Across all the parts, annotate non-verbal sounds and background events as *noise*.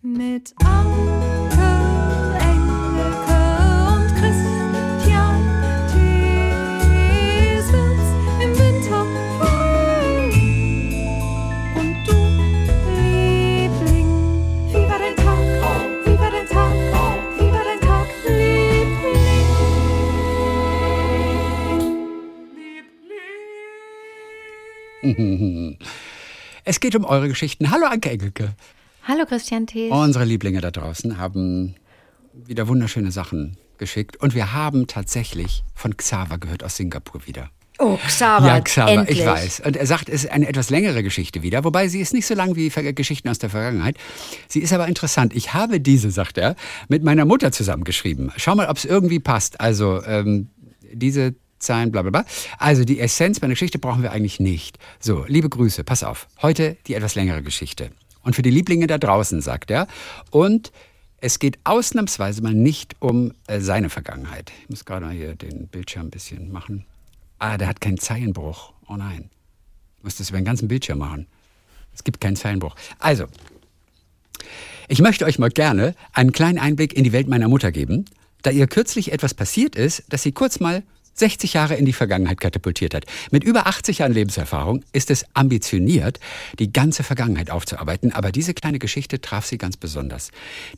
Mit Anke, Engelke und Christian Thiesens im Winter frei. Und du, Liebling, wie war dein Tag? Wie war dein Tag? Wie war dein Tag, Liebling? *laughs* Es geht um eure Geschichten. Hallo Anke Engelke. Hallo Christian Thees. Unsere Lieblinge da draußen haben wieder wunderschöne Sachen geschickt. Und wir haben tatsächlich von Xaver gehört aus Singapur wieder. Oh, Xaver. Ja, Xaver, endlich. ich weiß. Und er sagt, es ist eine etwas längere Geschichte wieder, wobei sie ist nicht so lang wie Geschichten aus der Vergangenheit. Sie ist aber interessant. Ich habe diese, sagt er, mit meiner Mutter zusammengeschrieben. Schau mal, ob es irgendwie passt. Also, ähm, diese Zahlen, bla bla bla. Also, die Essenz meiner Geschichte brauchen wir eigentlich nicht. So, liebe Grüße, pass auf. Heute die etwas längere Geschichte. Und für die Lieblinge da draußen, sagt er. Und es geht ausnahmsweise mal nicht um äh, seine Vergangenheit. Ich muss gerade mal hier den Bildschirm ein bisschen machen. Ah, der hat keinen Zeilenbruch. Oh nein. Ich muss das über den ganzen Bildschirm machen. Es gibt keinen Zeilenbruch. Also, ich möchte euch mal gerne einen kleinen Einblick in die Welt meiner Mutter geben, da ihr kürzlich etwas passiert ist, das sie kurz mal 60 Jahre in die Vergangenheit katapultiert hat. Mit über 80 Jahren Lebenserfahrung ist es ambitioniert, die ganze Vergangenheit aufzuarbeiten, aber diese kleine Geschichte traf sie ganz besonders.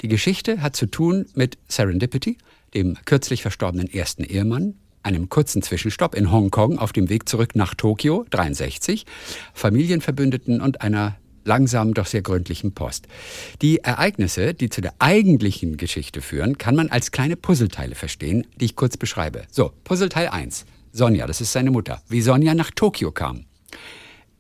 Die Geschichte hat zu tun mit Serendipity, dem kürzlich verstorbenen ersten Ehemann, einem kurzen Zwischenstopp in Hongkong auf dem Weg zurück nach Tokio, 63, Familienverbündeten und einer langsamen, doch sehr gründlichen Post. Die Ereignisse, die zu der eigentlichen Geschichte führen, kann man als kleine Puzzleteile verstehen, die ich kurz beschreibe. So, Puzzleteil 1. Sonja, das ist seine Mutter. Wie Sonja nach Tokio kam.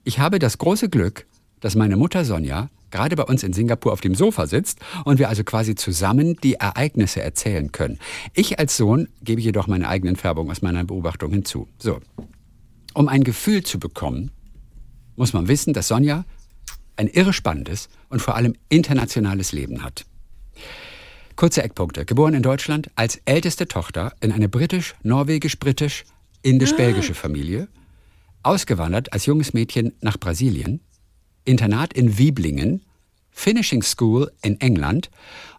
Ich habe das große Glück, dass meine Mutter Sonja gerade bei uns in Singapur auf dem Sofa sitzt und wir also quasi zusammen die Ereignisse erzählen können. Ich als Sohn gebe jedoch meine eigenen Färbung aus meiner Beobachtung hinzu. So, um ein Gefühl zu bekommen, muss man wissen, dass Sonja ein irre spannendes und vor allem internationales Leben hat. Kurze Eckpunkte. Geboren in Deutschland als älteste Tochter in eine britisch-norwegisch-britisch-indisch-belgische Familie. Ausgewandert als junges Mädchen nach Brasilien. Internat in Wieblingen. Finishing School in England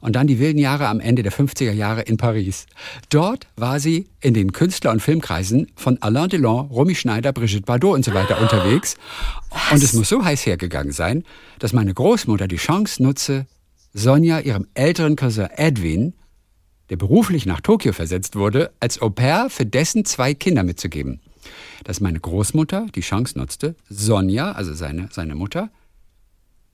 und dann die wilden Jahre am Ende der 50er Jahre in Paris. Dort war sie in den Künstler- und Filmkreisen von Alain Delon, Romy Schneider, Brigitte Bardot und so weiter unterwegs. Und es muss so heiß hergegangen sein, dass meine Großmutter die Chance nutze, Sonja ihrem älteren Cousin Edwin, der beruflich nach Tokio versetzt wurde, als Au pair für dessen zwei Kinder mitzugeben. Dass meine Großmutter die Chance nutzte, Sonja, also seine, seine Mutter,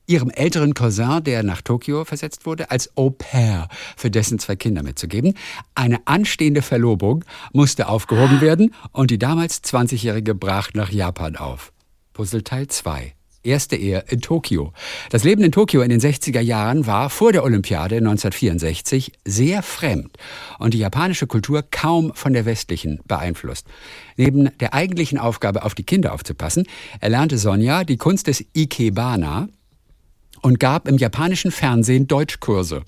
ihrem älteren Cousin, der nach Tokio versetzt wurde, als Au pair für dessen zwei Kinder mitzugeben. Eine anstehende Verlobung musste aufgehoben werden und die damals 20-Jährige brach nach Japan auf. Puzzleteil 2. Erste Ehe in Tokio. Das Leben in Tokio in den 60er Jahren war vor der Olympiade 1964 sehr fremd und die japanische Kultur kaum von der westlichen beeinflusst. Neben der eigentlichen Aufgabe, auf die Kinder aufzupassen, erlernte Sonja die Kunst des Ikebana, und gab im japanischen Fernsehen Deutschkurse.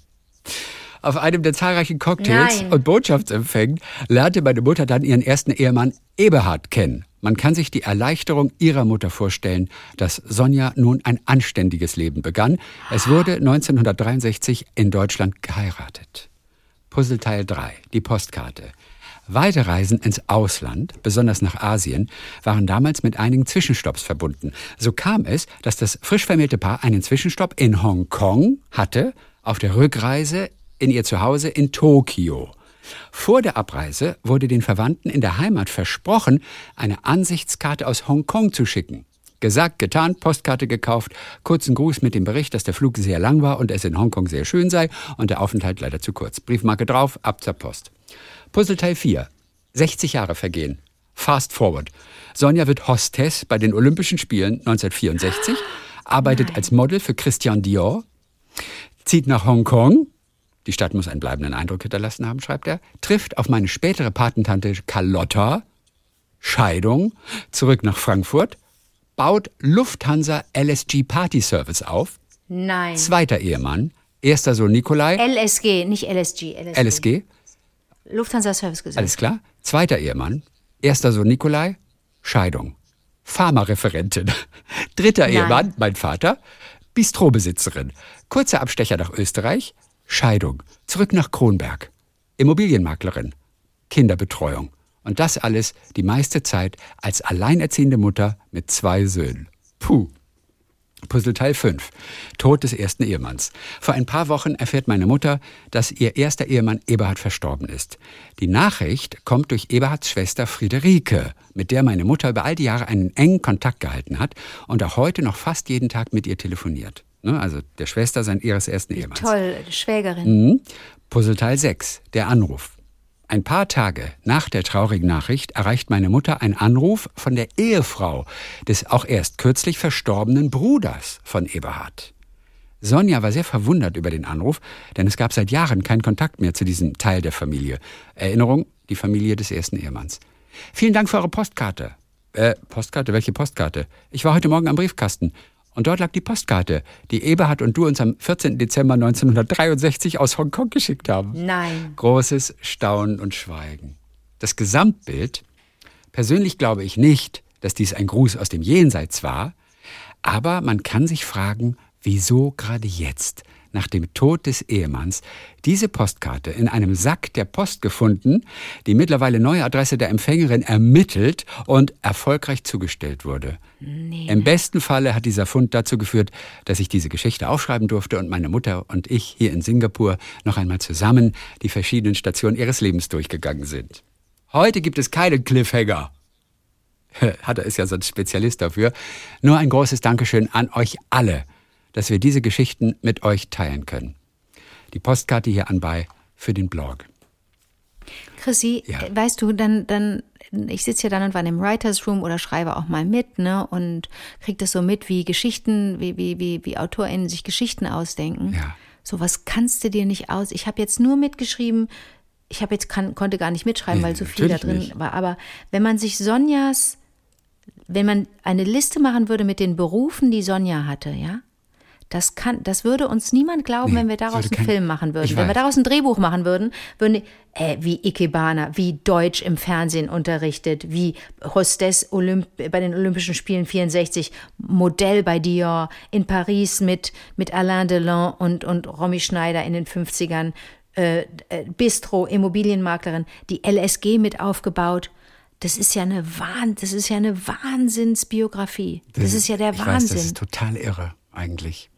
Auf einem der zahlreichen Cocktails Nein. und Botschaftsempfängen lernte meine Mutter dann ihren ersten Ehemann Eberhard kennen. Man kann sich die Erleichterung ihrer Mutter vorstellen, dass Sonja nun ein anständiges Leben begann. Es wurde 1963 in Deutschland geheiratet. Puzzleteil 3, die Postkarte. Weiterreisen ins Ausland, besonders nach Asien, waren damals mit einigen Zwischenstopps verbunden. So kam es, dass das frisch vermählte Paar einen Zwischenstopp in Hongkong hatte, auf der Rückreise in ihr Zuhause in Tokio. Vor der Abreise wurde den Verwandten in der Heimat versprochen, eine Ansichtskarte aus Hongkong zu schicken. Gesagt, getan, Postkarte gekauft, kurzen Gruß mit dem Bericht, dass der Flug sehr lang war und es in Hongkong sehr schön sei und der Aufenthalt leider zu kurz. Briefmarke drauf, ab zur Post. Puzzleteil 4. 60 Jahre vergehen. Fast forward. Sonja wird Hostess bei den Olympischen Spielen 1964, arbeitet als Model für Christian Dior, zieht nach Hongkong. Die Stadt muss einen bleibenden Eindruck hinterlassen haben, schreibt er. Trifft auf meine spätere Patentante Carlotta. Scheidung. Zurück nach Frankfurt. Baut Lufthansa LSG Party Service auf. Nein. Zweiter Ehemann. Erster Sohn Nikolai. LSG, nicht LSG. LSG. LSG. Lufthansa Service Gesellschaft. Alles klar? Zweiter Ehemann. Erster Sohn Nikolai. Scheidung. Pharmareferentin. *laughs* Dritter Nein. Ehemann, mein Vater. Bistrobesitzerin. Kurzer Abstecher nach Österreich. Scheidung. Zurück nach Kronberg. Immobilienmaklerin. Kinderbetreuung. Und das alles die meiste Zeit als alleinerziehende Mutter mit zwei Söhnen. Puh. Puzzleteil 5. Tod des ersten Ehemanns. Vor ein paar Wochen erfährt meine Mutter, dass ihr erster Ehemann Eberhard verstorben ist. Die Nachricht kommt durch Eberhards Schwester Friederike, mit der meine Mutter über all die Jahre einen engen Kontakt gehalten hat und auch heute noch fast jeden Tag mit ihr telefoniert. Ne, Also der Schwester sein ihres ersten Ehemanns. Toll, Schwägerin. Mhm. Puzzleteil 6. Der Anruf. Ein paar Tage nach der traurigen Nachricht erreicht meine Mutter ein Anruf von der Ehefrau des auch erst kürzlich verstorbenen Bruders von Eberhard. Sonja war sehr verwundert über den Anruf, denn es gab seit Jahren keinen Kontakt mehr zu diesem Teil der Familie. Erinnerung, die Familie des ersten Ehemanns. Vielen Dank für eure Postkarte. Äh, Postkarte? Welche Postkarte? Ich war heute Morgen am Briefkasten. Und dort lag die Postkarte, die Eberhard und du uns am 14. Dezember 1963 aus Hongkong geschickt haben. Nein. Großes Staunen und Schweigen. Das Gesamtbild, persönlich glaube ich nicht, dass dies ein Gruß aus dem Jenseits war, aber man kann sich fragen, wieso gerade jetzt, nach dem Tod des Ehemanns, diese Postkarte in einem Sack der Post gefunden, die mittlerweile neue Adresse der Empfängerin ermittelt und erfolgreich zugestellt wurde. Im besten Falle hat dieser Fund dazu geführt, dass ich diese Geschichte aufschreiben durfte und meine Mutter und ich hier in Singapur noch einmal zusammen die verschiedenen Stationen ihres Lebens durchgegangen sind. Heute gibt es keinen Cliffhanger. *laughs* Hatter ist ja so ein Spezialist dafür. Nur ein großes Dankeschön an euch alle, dass wir diese Geschichten mit euch teilen können. Die Postkarte hier anbei für den Blog. Chrissy, Ja. weißt du, dann, dann, ich sitze ja dann und wann im Writers Room oder schreibe auch mal mit, ne, und krieg das so mit, wie Geschichten, wie, wie, wie, wie AutorInnen sich Geschichten ausdenken. Ja. So was kannst du dir nicht aus. Ich habe jetzt nur mitgeschrieben, ich habe jetzt kann, konnte gar nicht mitschreiben, Nee, weil so viel da drin nicht. war. Aber wenn man sich Sonjas, wenn man eine Liste machen würde mit den Berufen, die Sonja hatte, ja, das kann, das würde uns niemand glauben, Nee, wenn wir daraus einen kein- Film machen würden. Wenn wir daraus ein Drehbuch machen würden, würden die, äh, wie Ikebana, wie Deutsch im Fernsehen unterrichtet, wie Hostess Olymp bei den Olympischen Spielen 64, Modell bei Dior, in Paris mit, mit Alain Delon und, und Romy Schneider in den 50ern, äh, äh, Bistro, Immobilienmaklerin, die LSG mit aufgebaut. Das ist ja eine Wahn, das ist ja eine Wahnsinnsbiografie. Das, ist ja der Wahnsinn. Weiß, das ist total irre, eigentlich.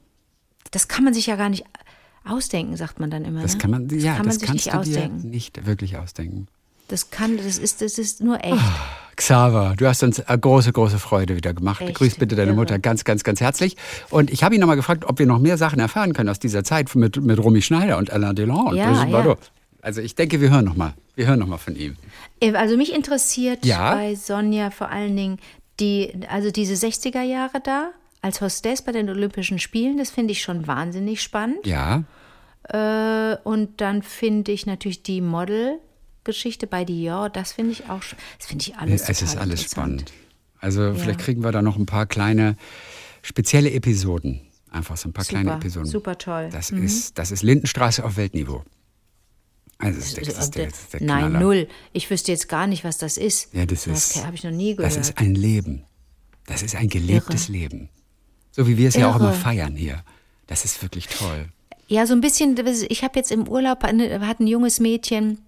Das kann man sich ja gar nicht ausdenken, sagt man dann immer. Das ne? kann man, ja, kann man das sich kannst nicht du ausdenken. dir nicht wirklich ausdenken. Das kann, das ist, das ist nur echt. Xaver, du hast uns eine große, große Freude wieder gemacht. Echt Grüß bitte deine. Mutter ganz, ganz, ganz herzlich. Und ich habe ihn nochmal gefragt, ob wir noch mehr Sachen erfahren können aus dieser Zeit mit, mit Romy Schneider und Alain Delon. Und Ja, ja. Also ich denke, wir hören nochmal. Wir hören noch mal von ihm. Äh, Also mich interessiert Ja? bei Sonja vor allen Dingen die, also diese 60er Jahre da als Hostess bei den Olympischen Spielen, das finde ich schon wahnsinnig spannend. Ja, Äh, und dann finde ich natürlich die Model-Geschichte bei Dior, das finde ich auch, das finde ich alles es ist alles spannend. Also vielleicht kriegen wir da noch ein paar kleine spezielle Episoden. Einfach so ein paar kleine Super, Episoden. super toll. Das, ist, das ist Lindenstraße auf Weltniveau. Also das ist, der- das ist, der, das ist der Nein, null. Ich wüsste jetzt gar nicht, was das ist. Ja, das ist. habe ich noch nie gehört. Das ist ein Leben. Das ist ein gelebtes Leben. So wie wir es ja auch Irre. immer feiern hier. Das ist wirklich toll. Ja, so ein bisschen, ich habe jetzt im Urlaub, eine- hat ein junges Mädchen,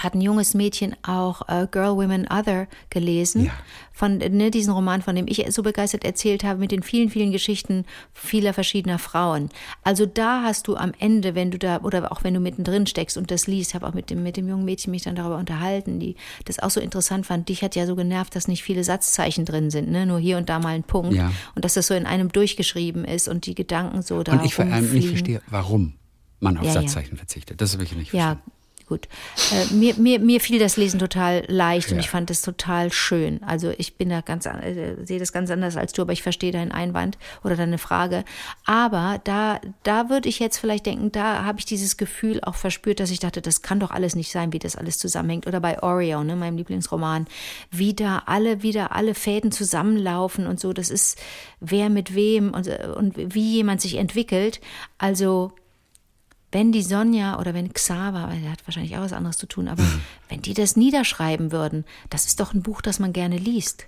hat ein junges Mädchen auch äh, Girl, Women, Other gelesen. Ja. Von ne, diesen Roman, von dem ich so begeistert erzählt habe, mit den vielen, vielen Geschichten vieler verschiedener Frauen. Also da hast du am Ende, wenn du da, oder auch wenn du mittendrin steckst und das liest, habe auch mit dem, mit dem jungen Mädchen mich dann darüber unterhalten, die das auch so interessant fand. Dich hat ja so genervt, dass nicht viele Satzzeichen drin sind, ne? nur hier und da mal ein Punkt. Ja. Und dass das so in einem durchgeschrieben ist und die Gedanken so da Und ich vor allem nicht verstehe, warum man auf Ja, ja. Satzzeichen verzichtet. Das habe ich nicht Ja, verstanden. Gut. Äh, mir, mir, mir fiel das Lesen total leicht und Ja. ich fand es total schön. Also ich bin da ganz, an- äh, sehe das ganz anders als du, aber ich verstehe deinen Einwand oder deine Frage. Aber da, da würde ich jetzt vielleicht denken, da habe ich dieses Gefühl auch verspürt, dass ich dachte, das kann doch alles nicht sein, wie das alles zusammenhängt. Oder bei Oreo, ne, meinem Lieblingsroman, wie da alle, wieder alle Fäden zusammenlaufen und so. Das ist wer mit wem und, äh, und wie jemand sich entwickelt. Also wenn die Sonja oder wenn Xaver, weil der hat wahrscheinlich auch was anderes zu tun, aber wenn die das niederschreiben würden, das ist doch ein Buch, das man gerne liest.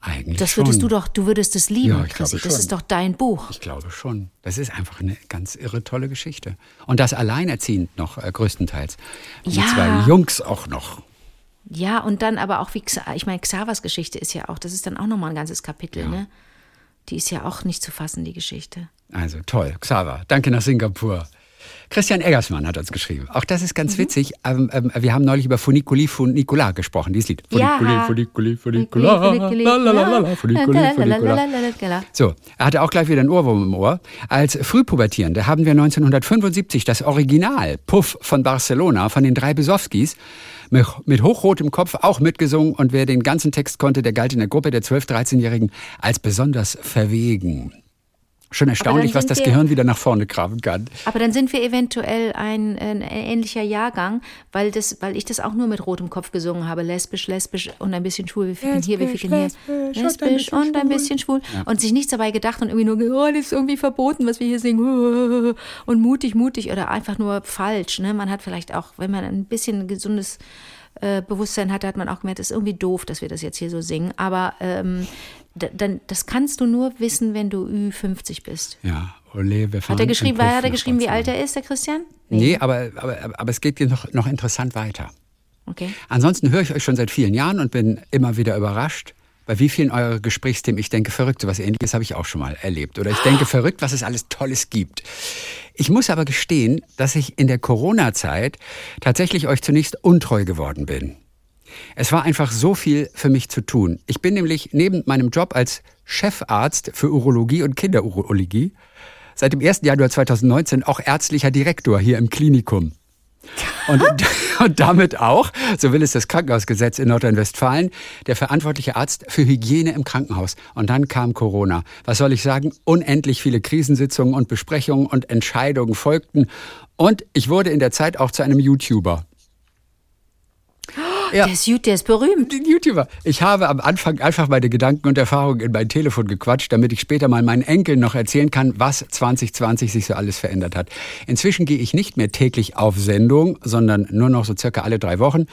Eigentlich Das würdest schon. du doch, du würdest es lieben, Ja, ich Chrissy. glaube Das schon. ist doch dein Buch. Ich glaube schon. Das ist einfach eine ganz irre tolle Geschichte. Und das alleinerziehend noch äh, größtenteils. Mit Ja. zwei Jungs auch noch. Ja, und dann aber auch wie, ich meine, Xavas Geschichte ist ja auch, das ist dann auch nochmal ein ganzes Kapitel, ne? Die ist ja auch nicht zu fassen, die Geschichte. Also toll. Xaver, danke nach Singapur. Christian Eggersmann hat uns geschrieben. Auch das ist Mhm. ganz witzig. Ähm, ähm, wir haben neulich über Funiculi Funicular gesprochen, dieses Lied. Funiculi, Ja. Funiculi, Funicular. Funiculi, Funicular. So, er hatte auch gleich wieder einen Ohrwurm im Ohr. Als Frühpubertierende haben wir 1975 das Original Puff von Barcelona von den drei Besowskis mit, mit hochrotem Kopf auch mitgesungen und wer den ganzen Text konnte, der galt in der Gruppe der 12-, 13-Jährigen als besonders verwegen. Schon erstaunlich, was das wir- Gehirn wieder nach vorne graben kann. Aber dann sind wir eventuell ein, ein ähnlicher Jahrgang, weil, das, weil ich das auch nur mit rotem Kopf gesungen habe. Lesbisch, lesbisch und ein bisschen schwul. Wir ficken hier, wir ficken hier. lesbisch und ein Lesbisch bisschen und ein bisschen schwul. Und sich nichts dabei gedacht und irgendwie nur, oh, das ist irgendwie verboten, was wir hier singen. Und mutig, mutig oder einfach nur falsch. Ne? Man hat vielleicht auch, wenn man ein bisschen gesundes äh, Bewusstsein hatte, hat man auch gemerkt, das ist irgendwie doof, dass wir das jetzt hier so singen. Aber ähm, dann, das kannst du nur wissen, wenn du Ü50 bist. Ja, ole, wir fahren Hat er geschrieben, im hat er geschrieben, wie alt er ist, der Christian? Nee, aber, aber, aber es geht hier noch, noch interessant weiter. Okay. Ansonsten höre ich euch schon seit vielen Jahren und bin immer wieder überrascht, bei wie vielen eurer Gesprächsthemen ich denke, verrückt, sowas ähnliches habe ich auch schon mal erlebt. Oder ich denke, verrückt, was es alles Tolles gibt. Ich muss aber gestehen, dass ich in der Corona-Zeit tatsächlich euch zunächst untreu geworden bin. Es war einfach so viel für mich zu tun. Ich bin nämlich neben meinem Job als Chefarzt für Urologie und Kinderurologie seit dem 1. Januar 2019 auch ärztlicher Direktor hier im Klinikum. Und, *laughs* und damit auch, so will es das Krankenhausgesetz in Nordrhein-Westfalen, der verantwortliche Arzt für Hygiene im Krankenhaus. Und dann kam Corona. Was soll ich sagen? Unendlich viele Krisensitzungen und Besprechungen und Entscheidungen folgten. Und ich wurde in der Zeit auch zu einem YouTuber. Ja. Der ist der ist berühmt. Den YouTuber. Ich habe am Anfang einfach meine Gedanken und Erfahrungen in mein Telefon gequatscht, damit ich später mal meinen Enkeln noch erzählen kann, was 2020 sich so alles verändert hat. Inzwischen gehe ich nicht mehr täglich auf Sendung, sondern nur noch so circa alle drei Wochen.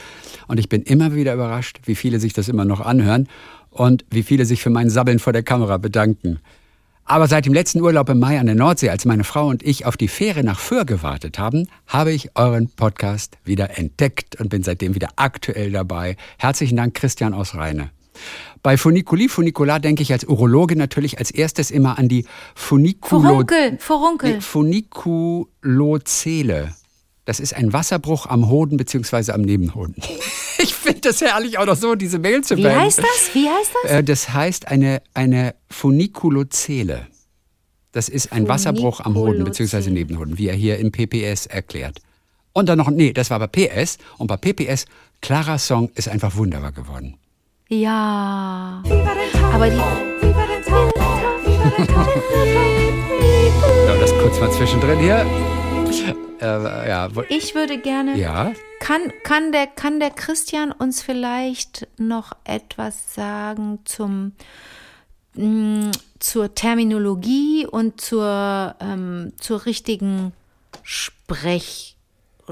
Und ich bin immer wieder überrascht, wie viele sich das immer noch anhören und wie viele sich für mein Sabbeln vor der Kamera bedanken. Aber seit dem letzten Urlaub im Mai an der Nordsee, als meine Frau und ich auf die Fähre nach Föhr gewartet haben, habe ich euren Podcast wieder entdeckt und bin seitdem wieder aktuell dabei. Herzlichen Dank, Christian aus Rheine. Bei Funiculi Funicular denke ich als Urologe natürlich als erstes immer an die Funiculo Furunkel, Furunkel. Nee, Funiculozele. Das ist ein Wasserbruch am Hoden bzw. am Nebenhoden. *laughs* Ich finde das herrlich, auch noch so diese Mail zu Wie heißt das? Wie heißt das? Äh, Das heißt eine, eine Funiculozele. Das ist ein Wasserbruch am Hoden bzw. Nebenhoden, wie er hier im PPS erklärt. Und dann noch, nee, das war bei PS. Und bei PPS, Clara Song ist einfach wunderbar geworden. Ja. Aber die-? So, das kurz mal zwischendrin hier. Äh, ja, wo- Ich würde gerne. ja, Kann, kann, der, kann der Christian uns vielleicht noch etwas sagen zum, mh, zur Terminologie und zur, ähm, zur richtigen Sprech,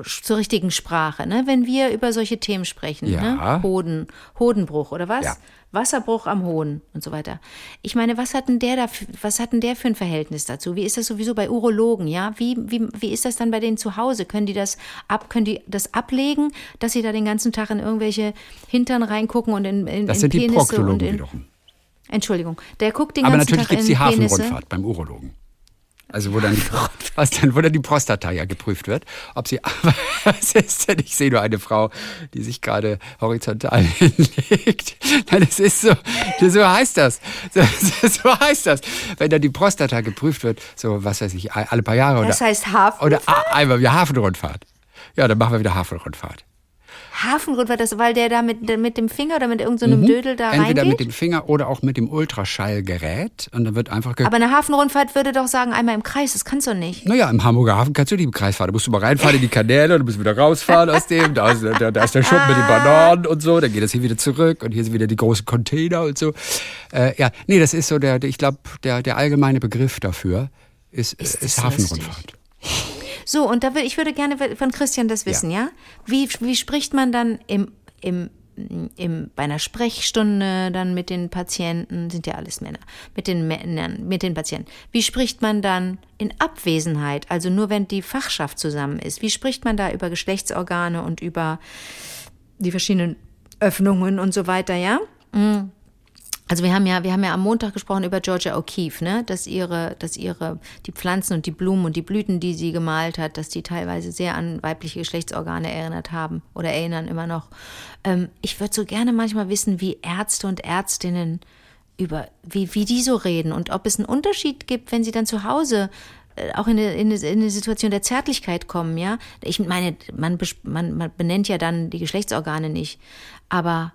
zur richtigen Sprache, ne? wenn wir über solche Themen sprechen, Ja. ne? Hoden, Hodenbruch oder was? Ja. Wasserbruch am Hoden und so weiter. Ich meine, was hat denn der da, was hat denn der für ein Verhältnis dazu? Wie ist das sowieso bei Urologen, ja? Wie, wie, wie ist das dann bei denen zu Hause? Können die das ab, können die das ablegen, dass sie da den ganzen Tag in irgendwelche Hintern reingucken und in, in, das in sind die Penisse und Proktologen in, wiederum. Entschuldigung, der guckt den Aber ganzen natürlich Tag gibt es die. Hafenrundfahrt beim Urologen. Also wo dann, die, *laughs* *laughs* was dann, wo dann die Prostata ja geprüft wird, ob sie, *laughs* aber was ist denn, ich sehe nur eine Frau, die sich gerade horizontal hinlegt. Nein, das ist so, so heißt das. So, so heißt das. Wenn dann die Prostata geprüft wird, so was weiß ich, alle paar Jahre Das oder, heißt Hafen, oder einmal wieder Hafenrundfahrt. Ja, dann machen wir wieder Hafenrundfahrt. Hafenrund war das, weil der da mit, mit dem Finger oder mit irgendeinem Dödel da Mhm. Entweder reingeht? mit dem Finger oder auch mit dem Ultraschallgerät. Und dann wird einfach ge Aber eine Hafenrundfahrt würde doch sagen, einmal im Kreis, das kannst du nicht. Naja, im Hamburger Hafen kannst du die Kreisfahrt. Da musst du mal reinfahren in die Kanäle, du musst wieder rausfahren aus dem. Da ist, da, da ist der Schuppen mit den Bananen und so. Dann geht das hier wieder zurück und hier sind wieder die großen Container und so. Äh, ja, nee, das ist so der, ich glaube, der, der allgemeine Begriff dafür ist, ist, das ist Hafenrundfahrt. So, und da will, ich würde gerne von Christian das wissen, ja? Wie, wie spricht man dann im, im im, bei einer Sprechstunde dann mit den Patienten, sind ja alles Männer, mit den Männern, mit den Patienten. Wie spricht man dann in Abwesenheit, also nur wenn die Fachschaft zusammen ist? Wie spricht man da über Geschlechtsorgane und über die verschiedenen Öffnungen und so weiter, ja? Mhm. Also wir haben ja, wir haben ja am Montag gesprochen über Georgia O'Keeffe, ne, dass ihre, dass ihre, die Pflanzen und die Blumen und die Blüten, die sie gemalt hat, dass die teilweise sehr an weibliche Geschlechtsorgane erinnert haben oder erinnern immer noch. Ähm, ich würde so gerne manchmal wissen, wie Ärzte und Ärztinnen über, wie, wie die so reden und ob es einen Unterschied gibt, wenn sie dann zu Hause äh, auch in eine, in, eine, in eine Situation der Zärtlichkeit kommen, ja. Ich meine, man, man, man benennt ja dann die Geschlechtsorgane nicht, aber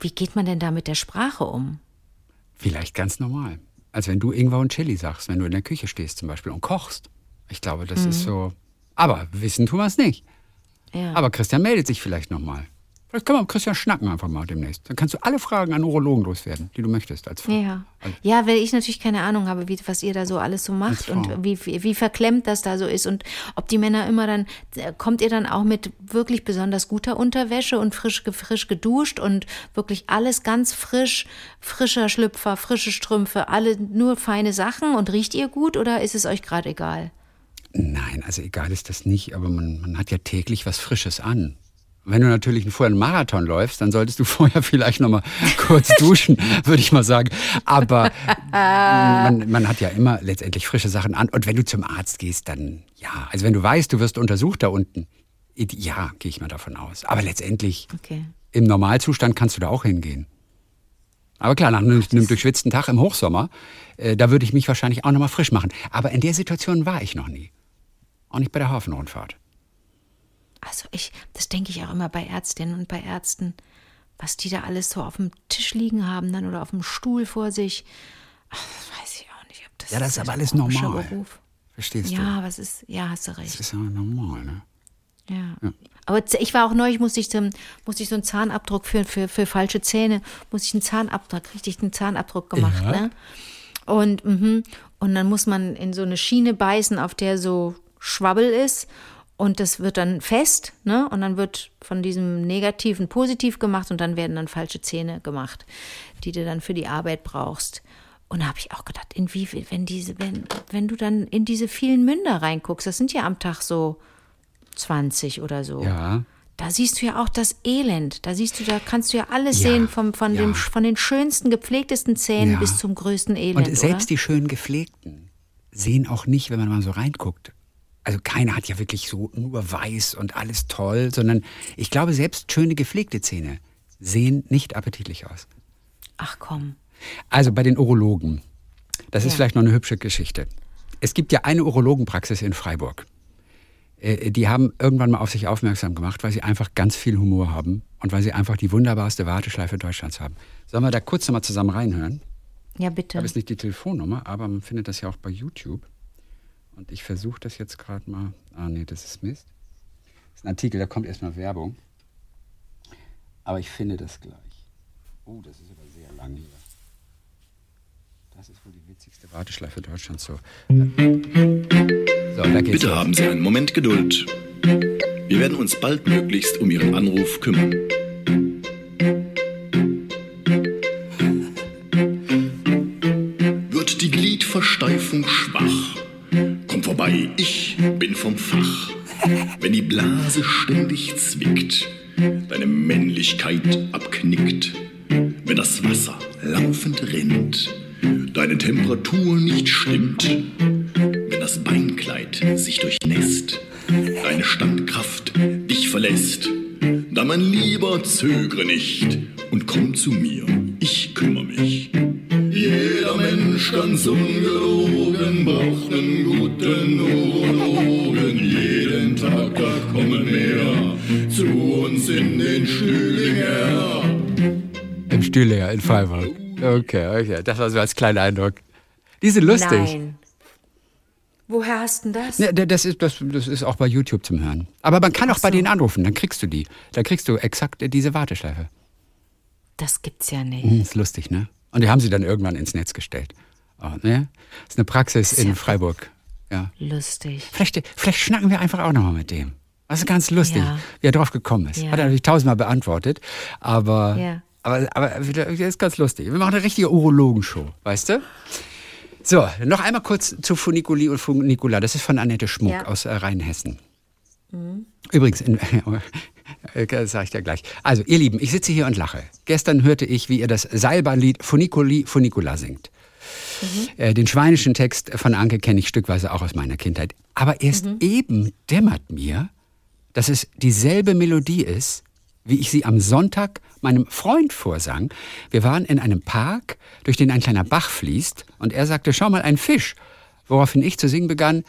wie geht man denn da mit der Sprache um? Vielleicht ganz normal. Als wenn du Ingwer und Chili sagst, wenn du in der Küche stehst zum Beispiel und kochst. Ich glaube, das mhm. ist so. Aber wissen tun wir es nicht. Ja. Aber Christian meldet sich vielleicht nochmal. Vielleicht können wir mit Christian schnacken einfach mal demnächst. Dann kannst du alle Fragen an Urologen loswerden, die du möchtest als Frau. Ja, ja weil ich natürlich keine Ahnung habe, wie, was ihr da so alles so macht und wie, wie, wie verklemmt das da so ist und ob die Männer immer dann, äh, kommt ihr dann auch mit wirklich besonders guter Unterwäsche und frisch, frisch geduscht und wirklich alles ganz frisch, frischer Schlüpfer, frische Strümpfe, alle nur feine Sachen und riecht ihr gut oder ist es euch gerade egal? Nein, also egal ist das nicht, aber man, man hat ja täglich was Frisches an. Wenn du natürlich vorher einen Marathon läufst, dann solltest du *laughs* vorher vielleicht noch mal kurz duschen, würde ich mal sagen. Aber man, man, hat ja immer letztendlich frische Sachen an. Und wenn du zum Arzt gehst, dann ja. Also wenn du weißt, du wirst untersucht da unten, ja, gehe ich mal davon aus. Aber letztendlich okay. im Normalzustand kannst du da auch hingehen. Aber klar, nach einem, einem durchschwitzten Tag im Hochsommer, äh, da würde ich mich wahrscheinlich auch noch mal frisch machen. Aber in der Situation war ich noch nie. Auch nicht bei der Hafenrundfahrt. Also ich, das denke ich auch immer bei Ärztinnen und bei Ärzten, was die da alles so auf dem Tisch liegen haben dann oder auf dem Stuhl vor sich. Ach, das weiß ich auch nicht, ob das Ja, das ist aber alles normal. Beruf. Verstehst ja, du? Ja, was ist, ja, hast du recht. Das ist ja normal, ne? Ja. ja. Aber ich war auch neulich, musste ich, so, musste ich so einen Zahnabdruck für, für, für falsche Zähne, musste ich einen Zahnabdruck, richtig einen Zahnabdruck gemacht, ja. ne? Und, mh, und dann muss man in so eine Schiene beißen, auf der so Schwabbel ist. Und das wird dann fest, ne? Und dann wird von diesem Negativen positiv gemacht und dann werden dann falsche Zähne gemacht, die du dann für die Arbeit brauchst. Und da habe ich auch gedacht, in wie, wenn diese, wenn, wenn du dann in diese vielen Münder reinguckst, das sind ja am Tag so 20 oder so. Ja. Da siehst du ja auch das Elend. Da siehst du, da kannst du ja alles ja, sehen, vom, von, ja. dem, von den schönsten, gepflegtesten Zähnen ja. bis zum größten Elend. Und selbst oder? die schön gepflegten sehen auch nicht, wenn man mal so reinguckt, also keiner hat ja wirklich so nur weiß und alles toll, sondern ich glaube, selbst schöne gepflegte Zähne sehen nicht appetitlich aus. Ach komm. Also bei den Urologen. Das ja. ist vielleicht noch eine hübsche Geschichte. Es gibt ja eine Urologenpraxis in Freiburg. Äh, die haben irgendwann mal auf sich aufmerksam gemacht, weil sie einfach ganz viel Humor haben und weil sie einfach die wunderbarste Warteschleife Deutschlands haben. Sollen wir da kurz nochmal zusammen reinhören? Ja, bitte. Ich habe jetzt nicht die Telefonnummer, aber man findet das ja auch bei YouTube. Und ich versuche das jetzt gerade mal. Ah, nee, das ist Mist. Das ist ein Artikel, da kommt erstmal Werbung. Aber ich finde das gleich. Oh, das ist aber sehr lang hier. Das ist wohl die witzigste Warteschleife Deutschlands. So, so da geht's Bitte los. haben Sie einen Moment Geduld. Wir werden uns baldmöglichst um Ihren Anruf kümmern. Wird die Gliedversteifung schwach? Vorbei, ich bin vom Fach. Wenn die Blase ständig zwickt, deine Männlichkeit abknickt, wenn das Wasser laufend rinnt, deine Temperatur nicht stimmt, wenn das Beinkleid sich durchnässt, deine Standkraft dich verlässt, dann mein Lieber zögre nicht und komm zu mir, ich kümmere mich. Jeder Mensch ganz ungelogen braucht einen guten Urologen. Jeden Tag da kommen mehr zu uns in den Stühlinger. Im Stühlinger in Freiburg. Okay, okay. Das war so als kleiner Eindruck. Die sind lustig. Nein. Woher hast du das? Ja, das, ist, das, das ist auch bei YouTube zum Hören. Aber man kann auch so. bei denen anrufen, dann kriegst du die. Da kriegst du exakt diese Warteschleife. Das gibt's ja nicht. Mhm, ist lustig, ne? Und die haben sie dann irgendwann ins Netz gestellt. Oh, ne? Das ist eine Praxis ist in ja Freiburg. Ja. Lustig. Vielleicht, vielleicht schnacken wir einfach auch nochmal mit dem. Das ist ganz lustig, Ja. wie er drauf gekommen ist. Ja. Hat er natürlich tausendmal beantwortet, aber, aber, aber das ist ganz lustig. Wir machen eine richtige Urologenshow, weißt du? So, noch einmal kurz zu Funiculi und Funicula. Das ist von Annette Schmuck Ja. aus äh, Rheinhessen. Übrigens, in, *laughs* äh, das sage ich dir gleich. Also, ihr Lieben, ich sitze hier und lache. Gestern hörte ich, wie ihr das Seilbahnlied Funiculi Funicula singt. Äh, den schweinischen Text von Anke kenne ich stückweise auch aus meiner Kindheit. Aber erst eben dämmert mir, dass es dieselbe Melodie ist, wie ich sie am Sonntag meinem Freund vorsang. Wir waren in einem Park, durch den ein kleiner Bach fließt, und er sagte, schau mal, ein Fisch. Woraufhin ich zu singen begann,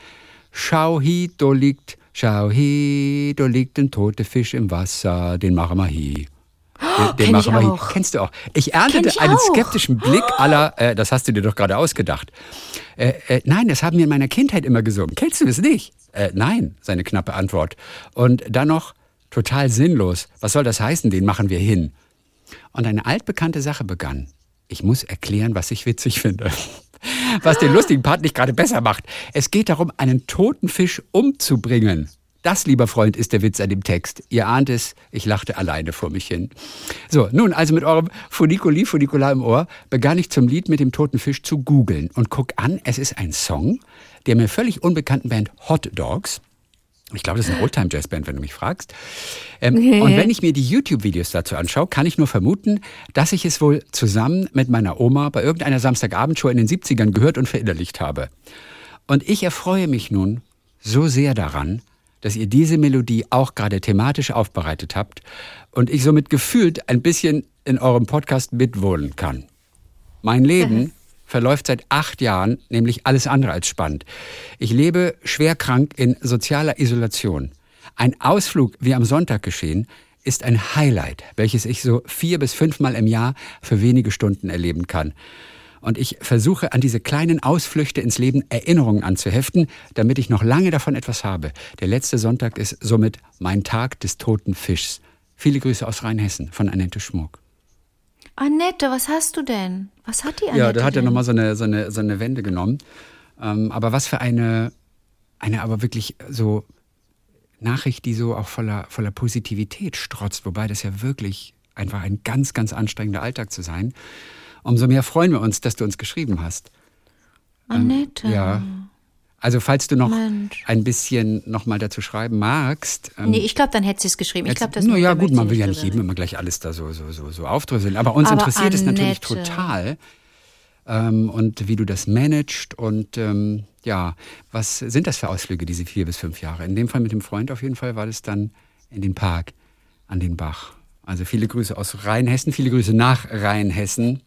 schau hi, do liegt, schau hi, do liegt ein toter Fisch im Wasser, den machen wir hi. Den, den kenn machen wir. Kennst du auch. Ich erntete ich einen auch. skeptischen Blick aller, äh, das hast du dir doch gerade ausgedacht. Äh, äh, nein, das haben wir in meiner Kindheit immer gesungen. Kennst du es nicht? Äh, nein, seine knappe Antwort. Und dann noch total sinnlos. Was soll das heißen? Den machen wir hin. Und eine altbekannte Sache begann. Ich muss erklären, was ich witzig finde. *laughs* Was den lustigen Part nicht gerade besser macht. Es geht darum, einen toten Fisch umzubringen. Das, lieber Freund, ist der Witz an dem Text. Ihr ahnt es, ich lachte alleine vor mich hin. So, nun, also mit eurem Funiculi, Funicular im Ohr, begann ich zum Lied mit dem toten Fisch zu googeln. Und guck an, es ist ein Song der mir völlig unbekannten Band Hot Dogs ich glaube, das ist eine Oldtime-Jazz-Band, wenn du mich fragst. Ähm, und wenn ich mir die YouTube-Videos dazu anschaue, kann ich nur vermuten, dass ich es wohl zusammen mit meiner Oma bei irgendeiner Samstagabendshow in den 70ern gehört und verinnerlicht habe. Und ich erfreue mich nun so sehr daran, dass ihr diese Melodie auch gerade thematisch aufbereitet habt und ich somit gefühlt ein bisschen in eurem Podcast mitwohnen kann. Mein Leben verläuft seit acht Jahren nämlich alles andere als spannend. Ich lebe schwer krank in sozialer Isolation. Ein Ausflug, wie am Sonntag geschehen, ist ein Highlight, welches ich so vier bis fünfmal im Jahr für wenige Stunden erleben kann. Und ich versuche an diese kleinen Ausflüchte ins Leben Erinnerungen anzuheften, damit ich noch lange davon etwas habe. Der letzte Sonntag ist somit mein Tag des toten Fischs. Viele Grüße aus Rheinhessen von Annette Schmuck. Annette, was hast du denn? Was hat die Annette? Ja, da hat er denn? nochmal so eine, so, eine, so eine Wende genommen. Ähm, aber was für eine, eine aber wirklich so Nachricht, die so auch voller, voller Positivität strotzt, wobei das ja wirklich einfach ein ganz, ganz anstrengender Alltag zu sein. Umso mehr freuen wir uns, dass du uns geschrieben hast. Annette. Ja. Also falls du noch Mensch. ein bisschen nochmal dazu schreiben magst. ähm, Nee, ich glaube, dann hätte sie es geschrieben. Ich glaube, das nur ja, gut, man will ja nicht jedem immer gleich alles da so, so, so, so aufdröseln. Aber uns Aber interessiert es natürlich Annette. total. Ähm, und wie du das managst und ähm, ja, was sind das für Ausflüge, diese vier bis fünf Jahre? In dem Fall mit dem Freund auf jeden Fall war das dann in den Park, an den Bach. Also viele Grüße aus Rheinhessen, viele Grüße nach Rheinhessen,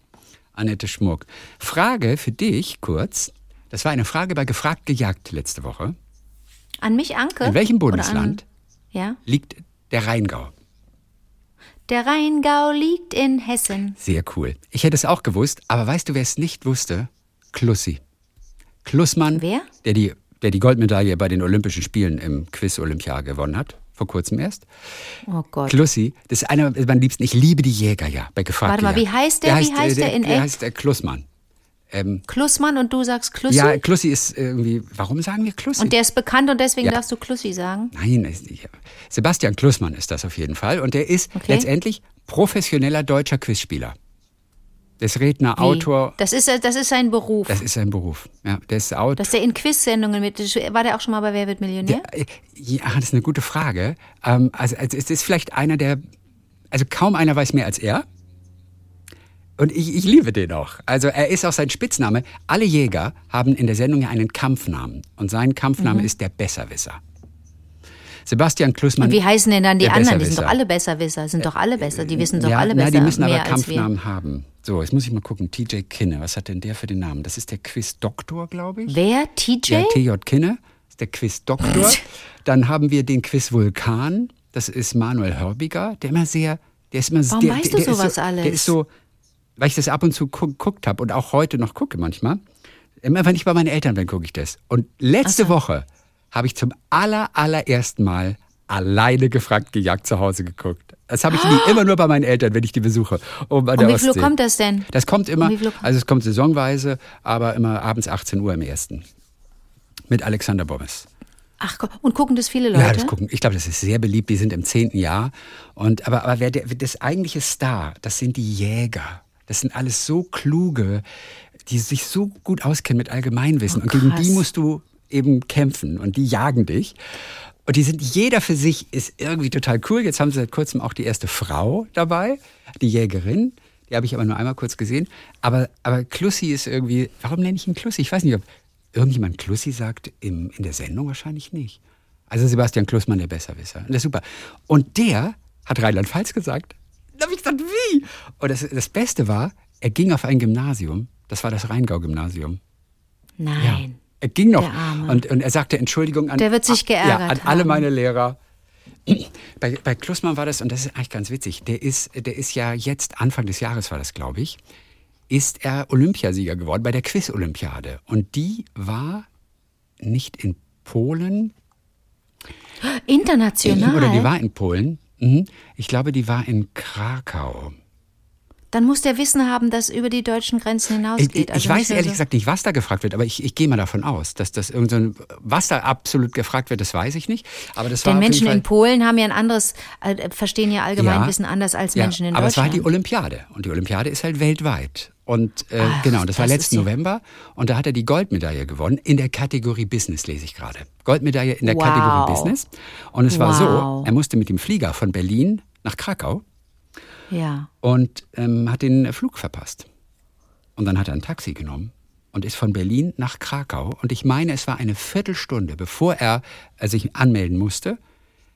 Annette Schmuck. Frage für dich kurz. Das war eine Frage bei Gefragt gejagt letzte Woche. An mich, Anke? In welchem Bundesland An, ja. liegt der Rheingau? Der Rheingau liegt in Hessen. Sehr cool. Ich hätte es auch gewusst, aber weißt du, wer es nicht wusste? Klussi. Klussmann, Wer? Der, die, der die Goldmedaille bei den Olympischen Spielen im Quiz Olympia gewonnen hat, vor kurzem erst. Oh Gott. Klussi, das ist einer meiner liebsten. Ich liebe die Jäger, ja, bei Gefragt. Warte mal, wie heißt der? Wie heißt äh, der in der echt? heißt der Klussmann. Ähm, Klussmann und du sagst Klussi? ja, Klussi ist irgendwie, warum sagen wir Klussi? und der ist bekannt und deswegen Ja. darfst du Klussi sagen? Nein, Sebastian Klussmann ist das auf jeden Fall. Und der ist Okay. letztendlich professioneller deutscher Quizspieler. Der ist Redner, Wie? Autor, Das ist, das ist sein Beruf. Das ist sein Beruf. Ja, der ist Autor. Dass der in Quiz-Sendungen mit. War der auch schon mal bei Wer wird Millionär? Äh, Ja, das ist eine gute Frage. Ähm, also, also es ist vielleicht einer der, also kaum einer weiß mehr als er. Und ich, ich liebe den auch. Also er ist auch sein Spitzname. Alle Jäger haben in der Sendung ja einen Kampfnamen. Und sein Kampfname ist der Besserwisser. Sebastian Klussmann. Und wie heißen denn dann die der anderen? Die sind doch alle Besserwisser. Sind doch alle besser. Die wissen doch ja, alle na, besser. die müssen aber. Kampfnamen haben. So, jetzt muss ich mal gucken. TJ Kinne, was hat denn der für den Namen? Das ist der Quiz-Doktor, glaube ich. Wer? TJ? Ja, TJ Kinne ist der Quiz-Doktor. *laughs* Dann haben wir den Quiz-Vulkan. Das ist Manuel Hörbiger, der immer sehr, der ist immer Warum der, weißt der, du der ist sowas so, alles? Der ist so, weil ich das ab und zu gu- geguckt habe und auch heute noch gucke manchmal. Immer wenn ich bei meinen Eltern bin, gucke ich das. Und letzte Woche habe ich zum aller, allerersten Mal alleine gefragt, gejagt zu Hause geguckt. Das habe ich nie, immer nur bei meinen Eltern, wenn ich die besuche. Um an Und wie viel Ostsee. kommt das denn? Das kommt immer, kommt- also es kommt saisonweise, aber immer abends 18 Uhr im ersten. Mit Alexander Bommes. Ach, gu- und gucken das viele Leute? Ja, das gucken. Ich glaube, das ist sehr beliebt. Die sind im zehnten Jahr. Und, aber aber wer der, das eigentliche Star, das sind die Jäger. Das sind alles so kluge, die sich so gut auskennen mit Allgemeinwissen. Oh, und gegen die musst du eben kämpfen. Und die jagen dich. Und die sind, jeder für sich ist irgendwie total cool. Jetzt haben sie seit kurzem auch die erste Frau dabei, die Jägerin. Die habe ich aber nur einmal kurz gesehen. Aber, aber Klussi ist irgendwie, warum nenne ich ihn Klussi? Ich weiß nicht, ob irgendjemand Klussi sagt im, in der Sendung wahrscheinlich nicht. Also Sebastian Klussmann, der Besserwisser. Und das ist super. Und der hat Rheinland-Pfalz gesagt. Da habe ich gesagt, wie? Und das, das Beste war, er ging auf ein Gymnasium. Das war das Rheingau-Gymnasium. Nein. Er ging noch. Und, und er sagte Entschuldigung an, Der wird sich ja, geärgert an alle haben. meine Lehrer. *clears throat* Bei, bei Klussmann war das, und das ist eigentlich ganz witzig, der ist, der ist ja jetzt, Anfang des Jahres war das, glaube ich, ist er Olympiasieger geworden bei der Quiz-Olympiade. Und die war nicht in Polen, International? oder die war in Polen. Mhm. Ich glaube, die war in Krakau. Dann muss der Wissen haben, dass über die deutschen Grenzen hinausgeht. ich, ich Also weiß ehrlich so- gesagt nicht, was da gefragt wird, aber ich, ich gehe mal davon aus, dass das irgend so ein, was da absolut gefragt wird, das weiß ich nicht. Aber das war Denn jeden Menschen in Polen haben ja ein anderes, äh, verstehen ja Allgemeinwissen anders als ja, Menschen in aber es war Deutschland. die Olympiade und die Olympiade ist halt weltweit. Und äh, Ach, genau, das war das letzten ist ja- November und da hat er die Goldmedaille gewonnen in der Kategorie Business, lese ich gerade. Goldmedaille in der Wow. Kategorie Business. Und es war so, Wow. er musste mit dem Flieger von Berlin nach Krakau ja. und ähm, hat den Flug verpasst. Und dann hat er ein Taxi genommen und ist von Berlin nach Krakau. Und ich meine, es war eine Viertelstunde, bevor er äh, sich anmelden musste,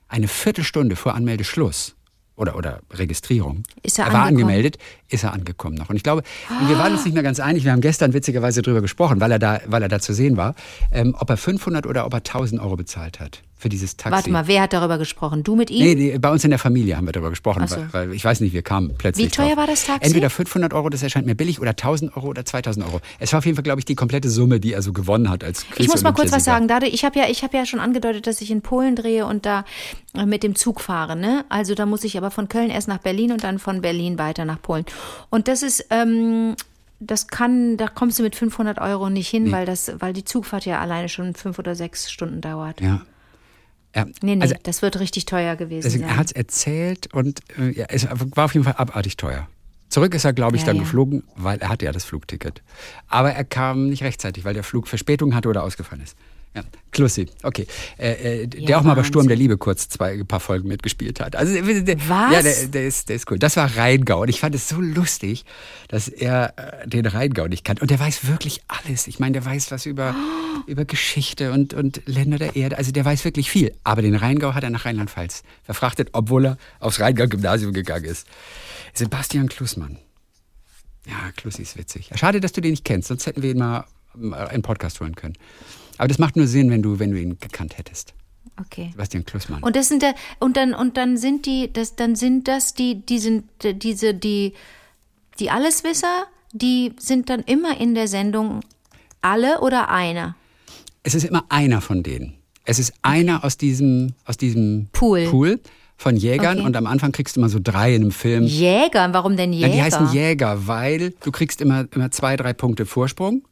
eine Viertelstunde vor Anmeldeschluss oder, oder Registrierung. Ist er er war angekommen? angemeldet, ist er angekommen noch. Und ich glaube, wir waren uns nicht mehr ganz einig. Wir haben gestern witzigerweise darüber gesprochen, weil er da, weil er da zu sehen war, ähm, ob er 500 oder ob er 1000 Euro bezahlt hat für dieses Taxi. Warte mal, wer hat darüber gesprochen? Du mit ihm? Nee, nee, bei uns in der Familie haben wir darüber gesprochen, so. weil, ich weiß nicht, wir kamen plötzlich. Wie teuer drauf. war das Taxi? Entweder 500 Euro, das erscheint mir billig, oder 1000 Euro oder 2000 Euro. Es war auf jeden Fall, glaube ich, die komplette Summe, die er so gewonnen hat als Quiz Ich muss mal kurz was sagen. Dadurch, ich habe ja, ich habe ja schon angedeutet, dass ich in Polen drehe und da äh, mit dem Zug fahre. Ne? Also da muss ich aber von Köln erst nach Berlin und dann von Berlin weiter nach Polen. Und das ist, ähm, das kann, da kommst du mit 500 Euro nicht hin, weil das, weil die Zugfahrt ja alleine schon fünf oder sechs Stunden dauert. Ja. Ja, Nee, nee, also, das wird richtig teuer gewesen deswegen, er sein. hat es erzählt und äh, ja, es war auf jeden Fall abartig teuer. Zurück ist er, glaube ich, Ja, dann ja. geflogen, weil er hatte ja das Flugticket. Aber er kam nicht rechtzeitig, weil der Flug Verspätung hatte oder ausgefallen ist. Ja, Klussi, okay. Äh, äh, der Ja, auch mal bei. Sturm der Liebe kurz zwei ein paar Folgen mitgespielt hat. Also, der, der, Was? Ja, der, der, ist, der ist cool. Das war Rheingau und ich fand es so lustig, dass er äh, den Rheingau nicht kannte. Und der weiß wirklich alles. Ich meine, der weiß was über, über Geschichte und, und Länder der Erde. Also der weiß wirklich viel. Aber den Rheingau hat er nach Rheinland-Pfalz verfrachtet, obwohl er aufs Rheingau-Gymnasium gegangen ist. Sebastian Klussmann. Ja, Klussi ist witzig. Schade, dass du den nicht kennst, sonst hätten wir ihn mal einen Podcast holen können. Aber das macht nur Sinn, wenn du, wenn du ihn gekannt hättest. Okay. Sebastian Klussmann. Und das sind der, und dann und dann sind die das dann sind das die die sind diese die die Alleswisser, die sind dann immer in der Sendung alle oder einer. Es ist immer einer von denen. Es ist einer aus diesem, aus diesem Pool. Pool von Jägern Okay. und am Anfang kriegst du immer so drei in einem Film. Jäger, warum denn Jäger? Ja, die heißen Jäger, weil du kriegst immer, immer zwei, drei Punkte Vorsprung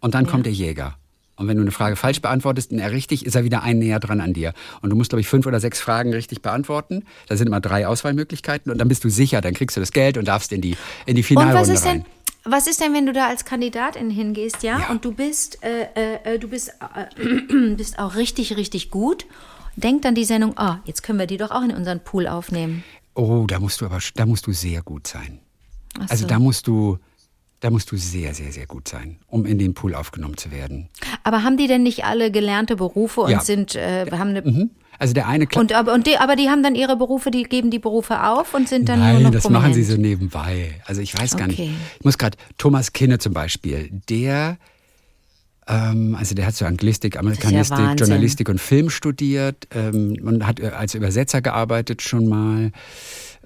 und dann kommt der Jäger. Und wenn du eine Frage falsch beantwortest und er richtig, ist er wieder ein näher dran an dir. Und du musst, glaube ich, fünf oder sechs Fragen richtig beantworten. Da sind immer drei Auswahlmöglichkeiten und dann bist du sicher, dann kriegst du das Geld und darfst in die, in die Und Finalrunde was ist rein. denn was ist denn, wenn du da als Kandidatin hingehst, ja, Ja. und du bist äh, äh, äh, du bist äh, *clears throat* bist auch richtig richtig gut. Denkt dann die Sendung, ah, jetzt können wir die doch auch in unseren Pool aufnehmen. Oh, da musst du aber, da musst du sehr gut sein. Also so. da musst du, da musst du sehr, sehr, sehr gut sein, um in den Pool aufgenommen zu werden. Aber haben die denn nicht alle gelernte Berufe und Ja. sind äh, haben eine Mhm. Also der eine Kla Und, aber, und die, aber die haben dann ihre Berufe, die geben die Berufe auf und sind dann nur Nein, noch das prominent. machen sie so nebenbei. Also ich weiß gar Okay. nicht. Ich muss gerade Thomas Kinne zum Beispiel, der also der hat so Anglistik, Amerikanistik, Wahnsinn. Journalistik und Film studiert ähm, und hat äh, als Übersetzer gearbeitet schon mal.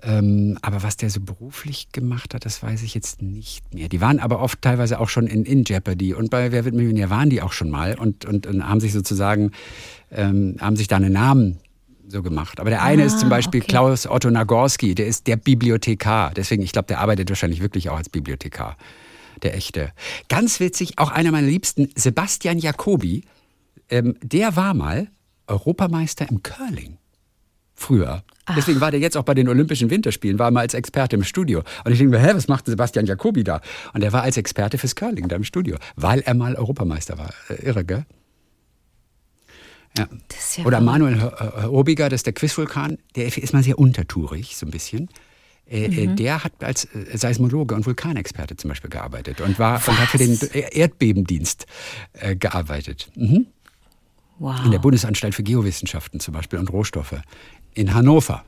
Ähm, aber was der so beruflich gemacht hat, das weiß ich jetzt nicht mehr. Die waren aber oft teilweise auch schon in, in Jeopardy und bei Wer wird Millionär waren die auch schon mal und, und, und haben sich sozusagen, ähm, haben sich da einen Namen so gemacht. Aber der eine ist zum Beispiel Ah, okay. Klaus Otto Nagorski, der ist der Bibliothekar. Deswegen, ich glaube, der arbeitet wahrscheinlich wirklich auch als Bibliothekar. Der echte. Ganz witzig, auch einer meiner Liebsten, Sebastian Jacobi, ähm, der war mal, Europameister im Curling. Früher. Deswegen war der jetzt auch bei den Olympischen Winterspielen, war mal als Experte im Studio. Und ich denke mir, hä, was macht Sebastian Jacobi da? Und er war als Experte fürs Curling da im Studio, weil er mal Europameister war. Äh, irre, gell? Ja. Ja Oder. Manuel Hobiger, das ist der Quizvulkan, der ist mal sehr untertourig, so ein bisschen. Äh, äh, Mhm. Der hat als äh, Seismologe und Vulkanexperte zum Beispiel gearbeitet und war und hat für den Erdbebendienst äh, gearbeitet. Mhm. Wow. In der Bundesanstalt für Geowissenschaften zum Beispiel und Rohstoffe. In Hannover.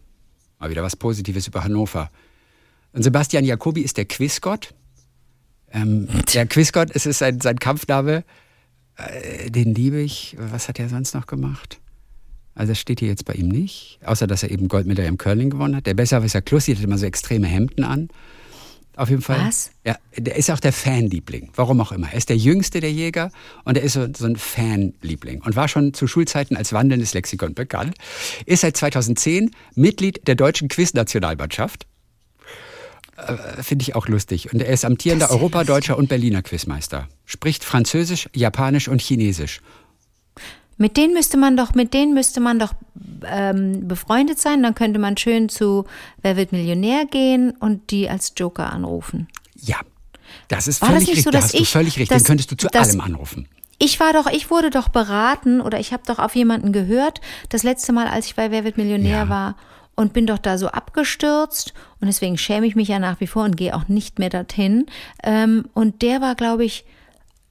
Mal wieder was Positives über Hannover. Und Sebastian Jacobi ist der Quizgott. Ähm, der Quizgott, es ist sein, sein Kampfname. Äh, den liebe ich. Was hat er sonst noch gemacht? Also das steht hier jetzt bei ihm nicht. Außer, dass er eben Goldmedaille im Curling gewonnen hat. Der Besserwisser Klussi hat immer so extreme Hemden an. Auf jeden Fall. Was? Ja, der ist auch der Fanliebling. Warum auch immer. Er ist der jüngste der Jäger und er ist so, so ein Fanliebling und war schon zu Schulzeiten als wandelndes Lexikon bekannt. Ist seit 2010 Mitglied der deutschen Quiznationalmannschaft. Äh, Finde ich auch lustig. Und er ist amtierender Europadeutscher und Berliner Quizmeister. Spricht Französisch, Japanisch und Chinesisch. Mit denen müsste man doch, mit denen müsste man doch ähm, befreundet sein. Dann könnte man schön zu Wer wird Millionär gehen und die als Joker anrufen. Ja, das ist War das völlig nicht richtig. so, da dass hast du ich- völlig recht. Den könntest du zu allem anrufen. Ich war doch, ich wurde doch beraten oder ich habe doch auf jemanden gehört, das letzte Mal, als ich bei Wer wird Millionär Ja. war und bin doch da so abgestürzt und deswegen schäme ich mich ja nach wie vor und gehe auch nicht mehr dorthin. Ähm, und der war, glaube ich,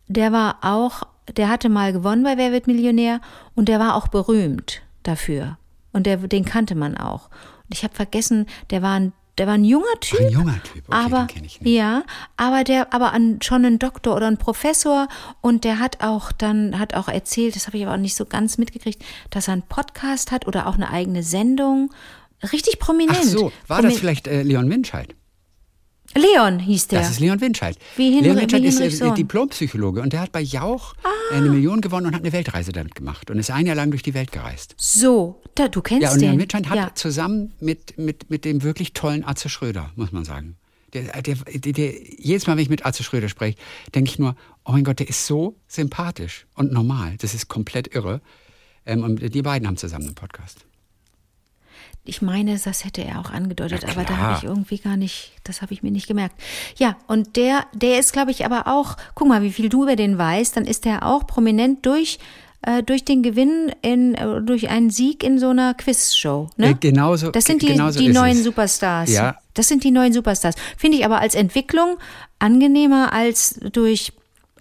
der war auch, der hatte mal gewonnen bei Wer wird Millionär und der war auch berühmt dafür. Und der, den kannte man auch. Und ich habe vergessen, der war ein, der war ein junger Typ. ein junger Typ, okay, aber den kenn ich nicht. ja, aber der, aber an, schon ein Doktor oder ein Professor und der hat auch dann, hat auch erzählt, das habe ich aber auch nicht so ganz mitgekriegt, dass er einen Podcast hat oder auch eine eigene Sendung. Richtig prominent. Ach so, war das Promi- vielleicht äh, Leon Winscheid? Leon hieß der. Das ist Leon Winscheid. Wie Hinrich- Leon Winscheid ist äh. Diplompsychologe und der hat bei Jauch Ah. äh, eine Million gewonnen und hat eine Weltreise damit gemacht und ist ein Jahr lang durch die Welt gereist. so, da, du kennst Ja, und den. Leon Winscheid hat ja. zusammen mit, mit, mit dem wirklich tollen Atze Schröder, muss man sagen. Der, der, der, der, jedes Mal, wenn ich mit Atze Schröder spreche, denke ich nur, oh mein Gott, der ist so sympathisch und normal. Das ist komplett irre. Ähm, und die beiden haben zusammen einen Podcast. Ich meine, das hätte er auch angedeutet, aber da habe ich irgendwie gar nicht, das habe ich mir nicht gemerkt. Ja, und der, der ist, glaube ich, aber auch, guck mal, wie viel du über den weißt, dann ist der auch prominent durch, äh, durch den Gewinn in, äh, durch einen Sieg in so einer Quizshow. Ne? Äh, genauso- Das sind die, genauso die neuen es. Superstars. Ja. Das sind die neuen Superstars. Finde ich aber als Entwicklung angenehmer als durch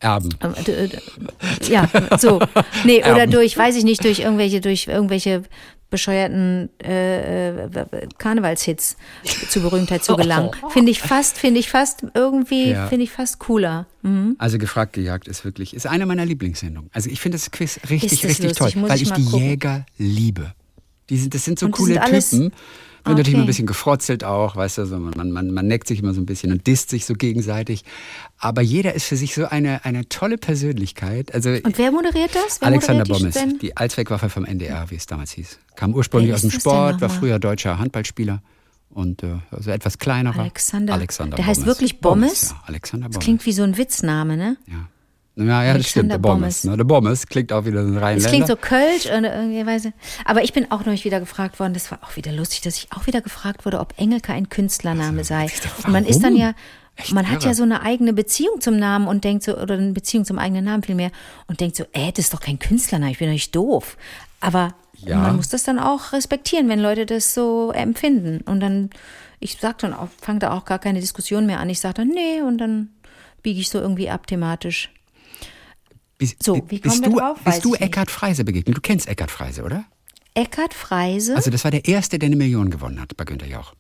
Erben. äh, ja, so. Nee, oder Erben. durch, weiß ich nicht, durch irgendwelche, durch irgendwelche bescheuerten äh, äh, Karnevalshits zu Berühmtheit zu gelangen. *laughs* Finde ich fast, finde ich fast irgendwie, Ja. finde ich fast cooler. Mhm. Also gefragt gejagt ist wirklich, ist eine meiner Lieblingssendungen. Also ich finde das Quiz richtig, das richtig lustig? toll, Muss weil ich ich die gucken. Jäger liebe. Die sind, das sind so Und coole sind alles- Typen. Wird natürlich immer ein Okay. bisschen gefrotzelt auch, weißt du, so man, man, man neckt sich immer so ein bisschen und disst sich so gegenseitig. Aber jeder ist für sich so eine, eine tolle Persönlichkeit. Also Und wer moderiert das? Wer Alexander moderiert Bommes, die Allzweckwaffe vom NDR, wie es damals hieß. Kam ursprünglich aus dem das Sport, war früher deutscher Handballspieler und äh, also etwas kleinerer. Alexander. Alexander Der heißt Bommes. wirklich Bommes? ja, Alexander Das Bommes. klingt wie so ein Witzname, ne? Ja. Ja, ja, das stimmt. Der Bommes. Ne? Der Bommes klingt auch wieder so ein Das Rheinländer. klingt so Kölsch oder irgendwie Weise. Aber ich bin auch neulich wieder gefragt worden, das war auch wieder lustig, dass ich auch wieder gefragt wurde, ob Engelke ein Künstlername sei. Und man ist dann ja, Echt man hat irre. ja so eine eigene Beziehung zum Namen und denkt so, oder eine Beziehung zum eigenen Namen vielmehr und denkt so, äh, das ist doch kein Künstlername, ich bin doch nicht doof. Aber Ja. man muss das dann auch respektieren, wenn Leute das so empfinden. Und dann, ich sag dann auch, fange da auch gar keine Diskussion mehr an. Ich sage dann, nee, und dann biege ich so irgendwie ab thematisch. Bist, So, wie bist du, drauf? Bist du. Eckhard Freise begegnet? Du kennst Eckhard Freise, oder? Eckhard Freise? Also das war der Erste, der eine Million gewonnen hat bei Günter Jauch.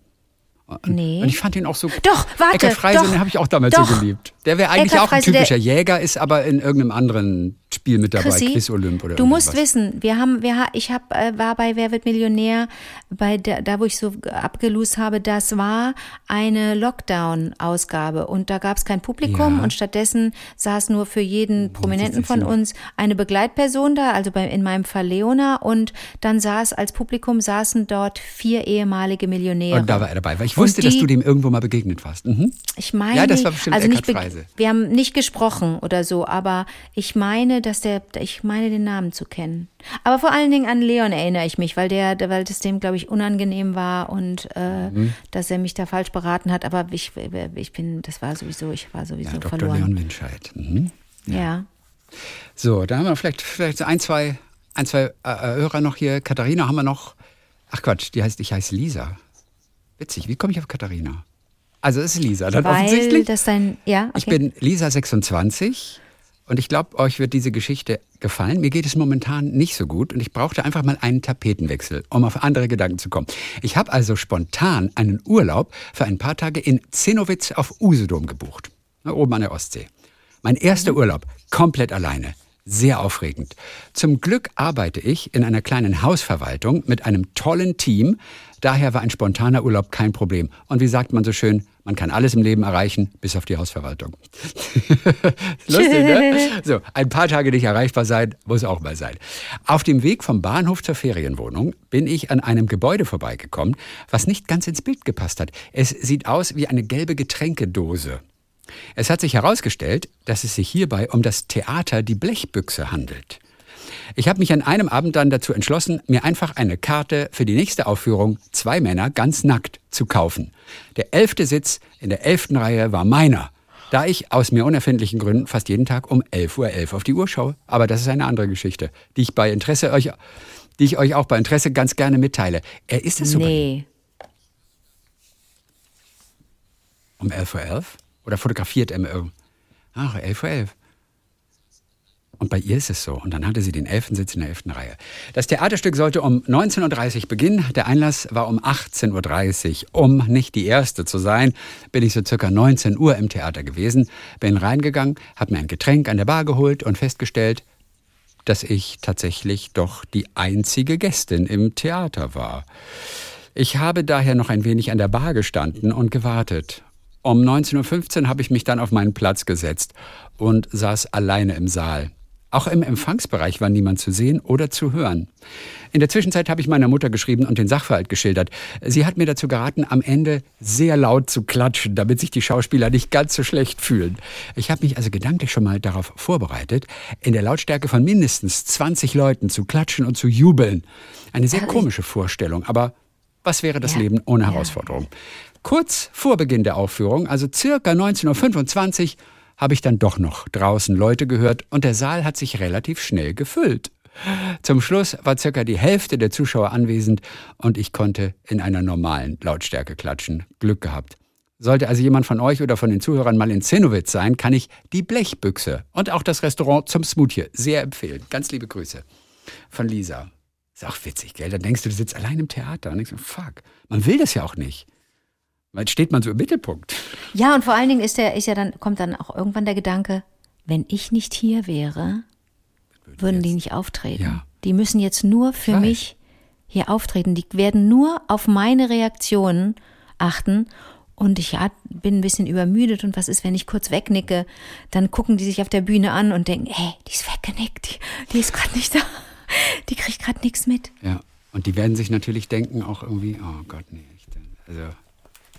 Und, Nee. Und ich fand ihn auch so. Doch, warte, Eckhard Freise, doch, den habe ich auch damals doch. so geliebt. Der wäre eigentlich Eckhard auch ein Freise, typischer Jäger, ist aber in irgendeinem anderen Spiel mit dabei, Chrissy, Quiz Olymp oder du musst irgendwas. wissen, wir haben, wir, ich hab, äh, war bei Wer wird Millionär, bei der, da wo ich so abgelost habe, das war eine Lockdown-Ausgabe und da gab es kein Publikum Ja. und stattdessen saß nur für jeden Prominenten von uns eine Begleitperson da, also bei, in meinem Fall Leona und dann saß als Publikum saßen dort vier ehemalige Millionäre. Und da war er dabei, weil ich wusste, dass die- du dem irgendwo mal begegnet warst. Mhm. Ich meine, Ja, das war bestimmt also nicht Eckhard be- Freise. wir haben nicht gesprochen oder so, aber ich meine, dass der, ich meine den Namen zu kennen. Aber vor allen Dingen an Leon erinnere ich mich, weil der, weil das dem, glaube ich, unangenehm war und äh, Mhm. dass er mich da falsch beraten hat. Aber ich, ich bin, das war sowieso, ich war sowieso Ja, Dr. verloren. Leon Winscheid. Mhm. Ja. So, da haben wir vielleicht, vielleicht so ein, zwei, ein, zwei äh, Hörer noch hier. Katharina haben wir noch. Ach Quatsch, die heißt, ich heiße Lisa. Witzig, wie komme ich auf Katharina? Also es ist Lisa, dann Weil offensichtlich. das dein, ja, okay. Ich bin Lisa 26 und ich glaube, euch wird diese Geschichte gefallen. Mir geht es momentan nicht so gut und ich brauchte einfach mal einen Tapetenwechsel, um auf andere Gedanken zu kommen. Ich habe also spontan einen Urlaub für ein paar Tage in Zinnowitz auf Usedom gebucht, oben an der Ostsee. Mein erster Urlaub, komplett alleine. Sehr aufregend. Zum Glück arbeite ich in einer kleinen Hausverwaltung mit einem tollen Team. Daher war ein spontaner Urlaub kein Problem. Und wie sagt man so schön, man kann alles im Leben erreichen, bis auf die Hausverwaltung. *laughs* Lustig, ne? *laughs* So, ein paar Tage nicht erreichbar sein, muss auch mal sein. Auf dem Weg vom Bahnhof zur Ferienwohnung bin ich an einem Gebäude vorbeigekommen, was nicht ganz ins Bild gepasst hat. Es sieht aus wie eine gelbe Getränkedose. Es hat sich herausgestellt, dass es sich hierbei um das Theater Die Blechbüchse handelt. Ich habe mich an einem Abend dann dazu entschlossen, mir einfach eine Karte für die nächste Aufführung Zwei Männer ganz nackt zu kaufen. Der elfte Sitz in der elften Reihe war meiner, da ich aus mir unerfindlichen Gründen fast jeden Tag um 11.11 Uhr .11 auf die Uhr schaue. Aber das ist eine andere Geschichte, die ich bei Interesse euch, die ich euch auch bei Interesse ganz gerne mitteile. Er ist es so nee. Um 11.11 Uhr? .11? Oder fotografiert er irgend- Ach, 11.11 Uhr. .11. Und bei ihr ist es so. Und dann hatte sie den elften Sitz in der elften Reihe. Das Theaterstück sollte um 19.30 Uhr beginnen. Der Einlass war um 18.30 Uhr. Um nicht die Erste zu sein, bin ich so circa 19 Uhr im Theater gewesen. Bin reingegangen, habe mir ein Getränk an der Bar geholt und festgestellt, dass ich tatsächlich doch die einzige Gästin im Theater war. Ich habe daher noch ein wenig an der Bar gestanden und gewartet. Um 19.15 Uhr habe ich mich dann auf meinen Platz gesetzt und saß alleine im Saal. Auch im Empfangsbereich war niemand zu sehen oder zu hören. In der Zwischenzeit habe ich meiner Mutter geschrieben und den Sachverhalt geschildert. Sie hat mir dazu geraten, am Ende sehr laut zu klatschen, damit sich die Schauspieler nicht ganz so schlecht fühlen. Ich habe mich also gedanklich schon mal darauf vorbereitet, in der Lautstärke von mindestens 20 Leuten zu klatschen und zu jubeln. Eine sehr komische Vorstellung, aber was wäre das Ja, Leben ohne. Herausforderung? Kurz vor Beginn der Aufführung, also circa 19.25 Uhr, habe ich dann doch noch draußen Leute gehört und der Saal hat sich relativ schnell gefüllt. Zum Schluss war circa die Hälfte der Zuschauer anwesend und ich konnte in einer normalen Lautstärke klatschen. Glück gehabt. Sollte also jemand von euch oder von den Zuhörern mal in Zinnowitz sein, kann ich die Blechbüchse und auch das Restaurant zum Smoothie sehr empfehlen. Ganz liebe Grüße von Lisa. Ist auch witzig, gell? Dann denkst du, du sitzt allein im Theater und denkst, fuck, man will das ja auch nicht. Weil steht man so im Mittelpunkt. Ja, und vor allen Dingen ist der, ist ja dann, kommt dann auch irgendwann der Gedanke, wenn ich nicht hier wäre, würden die nicht auftreten. Ja. Die müssen jetzt nur für weiß. mich hier auftreten. Die werden nur auf meine Reaktionen achten. Und ich ja, bin ein bisschen übermüdet und was ist, wenn ich kurz wegnicke, dann gucken die sich auf der Bühne an und denken, hey, die ist weggenickt, die, die ist gerade nicht da, die kriegt gerade nichts mit. Ja. Und die werden sich natürlich denken auch irgendwie, oh Gott, nee. Ich, also,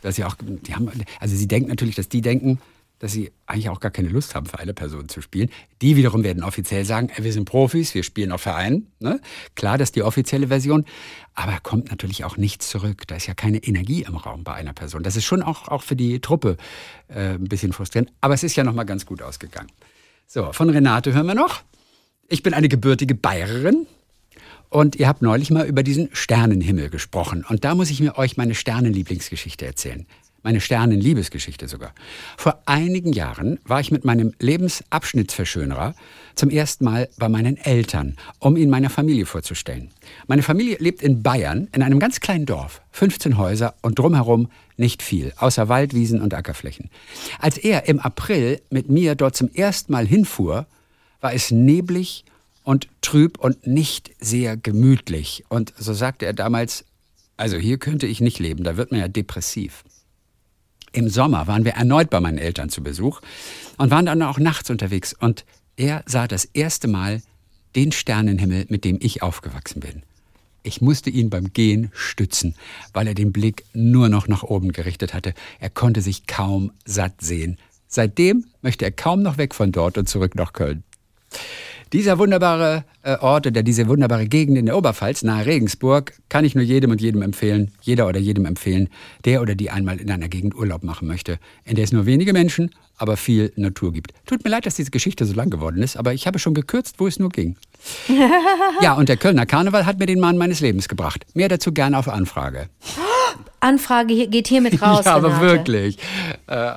dass sie auch, die haben, also sie denken natürlich, dass die denken, dass sie eigentlich auch gar keine Lust haben, für eine Person zu spielen. Die wiederum werden offiziell sagen, ey, wir sind Profis, wir spielen auf Vereinen. Ne? Klar, das ist die offizielle Version, aber kommt natürlich auch nichts zurück. Da ist ja keine Energie im Raum bei einer Person. Das ist schon auch, auch für die Truppe äh, ein bisschen frustrierend, aber es ist ja nochmal ganz gut ausgegangen. So, von Renate hören wir noch. Ich bin eine gebürtige Bayerin, und ihr habt neulich mal über diesen Sternenhimmel gesprochen. Und da muss ich mir euch meine Sternenlieblingsgeschichte erzählen. Meine Sternenliebesgeschichte sogar. Vor einigen Jahren war ich mit meinem Lebensabschnittsverschönerer zum ersten Mal bei meinen Eltern, um ihn meiner Familie vorzustellen. Meine Familie lebt in Bayern, in einem ganz kleinen Dorf. 15 Häuser und drumherum nicht viel, außer Waldwiesen und Ackerflächen. Als er im April mit mir dort zum ersten Mal hinfuhr, war es neblig und trüb und nicht sehr gemütlich. Und so sagte er damals, also hier könnte ich nicht leben, da wird man ja depressiv. Im Sommer waren wir erneut bei meinen Eltern zu Besuch und waren dann auch nachts unterwegs. Und er sah das erste Mal den Sternenhimmel, mit dem ich aufgewachsen bin. Ich musste ihn beim Gehen stützen, weil er den Blick nur noch nach oben gerichtet hatte. Er konnte sich kaum satt sehen. Seitdem möchte er kaum noch weg von dort und zurück nach Köln. Dieser wunderbare äh, Ort oder diese wunderbare Gegend in der Oberpfalz, nahe Regensburg, kann ich nur jedem und jedem empfehlen, jeder oder jedem empfehlen, der oder die einmal in einer Gegend Urlaub machen möchte, in der es nur wenige Menschen, aber viel Natur gibt. Tut mir leid, dass diese Geschichte so lang geworden ist, aber ich habe schon gekürzt, wo es nur ging. *laughs* ja, und der Kölner Karneval hat mir den Mann meines Lebens gebracht. Mehr dazu gerne auf Anfrage. *gasps* Anfrage hier- geht hiermit *laughs* raus. ja, aber Renate. wirklich. Äh,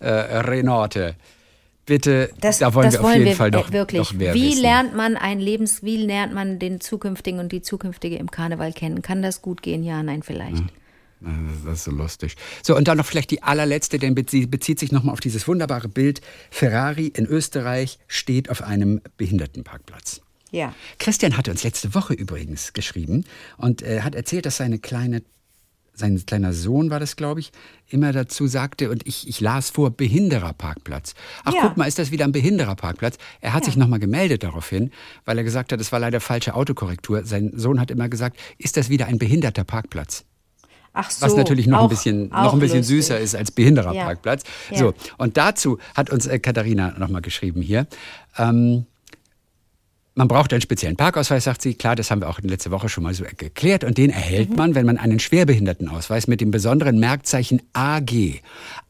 äh, Renate, bitte, Das, da wollen wir auf wollen jeden wir Fall doch, äh, wirklich. doch mehr wie wissen. lernt man ein Lebens, wie lernt man den zukünftigen und die zukünftige im Karneval kennen? Kann das gut gehen? Ja, nein, vielleicht. Das ist- Das ist so lustig. So, und dann noch vielleicht die allerletzte, denn sie bezieht sich nochmal auf dieses wunderbare Bild. Ferrari in Österreich steht auf einem Behindertenparkplatz. Ja. Christian hatte uns letzte Woche übrigens geschrieben und äh, hat erzählt, dass seine kleine, sein kleiner Sohn war das, glaube ich, immer dazu sagte, und ich, ich las vor, Behindererparkplatz. Ach, Ja. guck mal, ist das wieder ein Behindererparkplatz? Er hat sich nochmal gemeldet daraufhin, weil er gesagt hat, es war leider falsche Autokorrektur. Sein Sohn hat immer gesagt, ist das wieder ein behinderter Parkplatz? Ach so. Was natürlich noch auch- ein bisschen, noch ein bisschen lustig. süßer ist als Behindererparkplatz. Ja. So, Ja. und dazu hat uns äh, Katharina nochmal geschrieben hier. Ähm, man braucht einen speziellen Parkausweis, sagt sie. Klar, das haben wir auch letzte Woche schon mal so geklärt. Und den erhält man, wenn man einen Schwerbehindertenausweis mit dem besonderen Merkzeichen AG,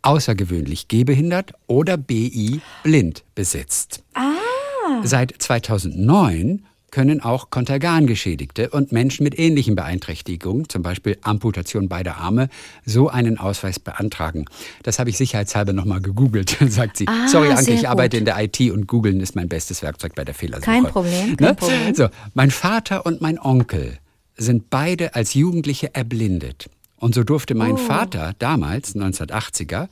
außergewöhnlich gehbehindert oder BI blind besitzt. Seit 2009 können auch Kontergan-Geschädigte und Menschen mit ähnlichen Beeinträchtigungen, zum Beispiel Amputation beider Arme, so einen Ausweis beantragen. Das habe ich sicherheitshalber nochmal gegoogelt, *laughs* sagt sie. Ah, Sorry, Anke, ich arbeite gut. in der IT und googeln ist mein bestes Werkzeug bei der Fehlersuche. Kein Problem, kein ne? Problem. So, mein Vater und mein Onkel sind beide als Jugendliche erblindet. Und so durfte mein Oh. Vater damals, 1980er,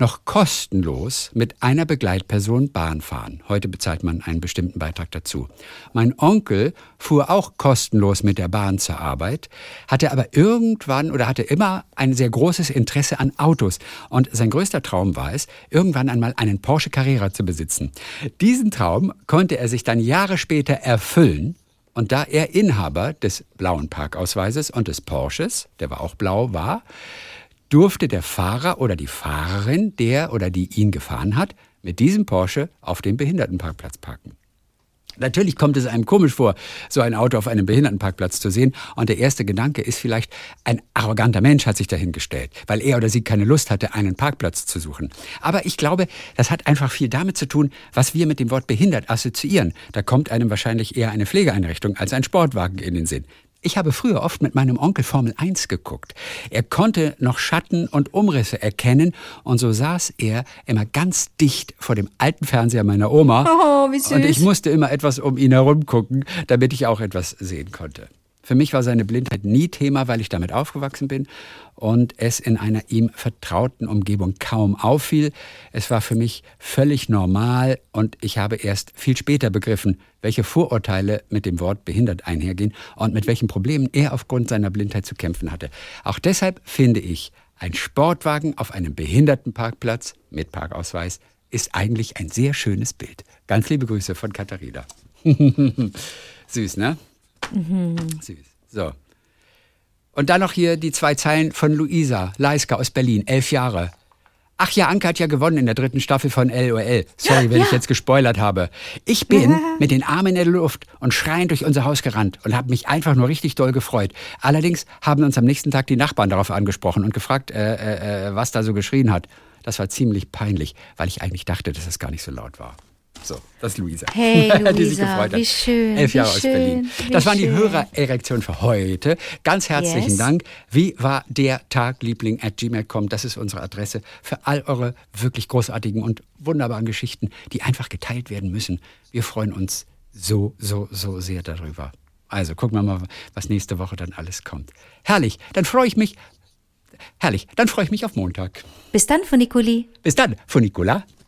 noch kostenlos mit einer Begleitperson Bahn fahren. Heute bezahlt man einen bestimmten Beitrag dazu. Mein Onkel fuhr auch kostenlos mit der Bahn zur Arbeit, hatte aber irgendwann oder hatte immer ein sehr großes Interesse an Autos. Und sein größter Traum war es, irgendwann einmal einen Porsche Carrera zu besitzen. Diesen Traum konnte er sich dann Jahre später erfüllen, und da er Inhaber des blauen Parkausweises und des Porsches, der war auch blau, war, durfte der Fahrer oder die Fahrerin, der oder die ihn gefahren hat, mit diesem Porsche auf dem Behindertenparkplatz parken. Natürlich kommt es einem komisch vor, so ein Auto auf einem Behindertenparkplatz zu sehen. Und der erste Gedanke ist vielleicht, ein arroganter Mensch hat sich dahingestellt, weil er oder sie keine Lust hatte, einen Parkplatz zu suchen. Aber ich glaube, das hat einfach viel damit zu tun, was wir mit dem Wort behindert assoziieren. Da kommt einem wahrscheinlich eher eine Pflegeeinrichtung als ein Sportwagen in den Sinn. Ich habe früher oft mit meinem Onkel Formel 1 geguckt. Er konnte noch Schatten und Umrisse erkennen und so saß er immer ganz dicht vor dem alten Fernseher meiner Oma. Oh, wie süß. Und ich musste immer etwas um ihn herum gucken, damit ich auch etwas sehen konnte. Für mich war seine Blindheit nie Thema, weil ich damit aufgewachsen bin und es in einer ihm vertrauten Umgebung kaum auffiel. Es war für mich völlig normal und ich habe erst viel später begriffen, welche Vorurteile mit dem Wort behindert einhergehen und mit welchen Problemen er aufgrund seiner Blindheit zu kämpfen hatte. Auch deshalb finde ich, ein Sportwagen auf einem Behindertenparkplatz mit Parkausweis ist eigentlich ein sehr schönes Bild. Ganz liebe Grüße von Katharina. *laughs* Süß, ne? Süß. So. Und dann noch hier die zwei Zeilen von Luisa Leiska aus Berlin, elf Jahre. Ach ja, Anke hat ja gewonnen in der dritten Staffel von LOL. Sorry, wenn ich jetzt gespoilert habe. Ich bin mit den Armen in der Luft und schreiend durch unser Haus gerannt und habe mich einfach nur richtig doll gefreut. Allerdings haben uns am nächsten Tag die Nachbarn darauf angesprochen und gefragt, äh, äh, äh, was da so geschrien hat. Das war ziemlich peinlich, weil ich eigentlich dachte, dass es gar nicht so laut war. So, das ist Luisa. Hey, *laughs* die sich Luisa, gefreut hat. wie schön, Elf Jahre aus schön, Berlin. wie Das waren die schön. Hörererektionen für heute. Ganz herzlichen Yes. Dank. Wie war der Tag, Liebling at gmail.com? Das ist unsere Adresse für all eure wirklich großartigen und wunderbaren Geschichten, die einfach geteilt werden müssen. Wir freuen uns so, so, so sehr darüber. Also gucken wir mal, was nächste Woche dann alles kommt. Herrlich, dann freue ich mich. Herrlich, dann freue ich mich auf Montag. Bis dann, Funiculi. Bis dann, Funicula.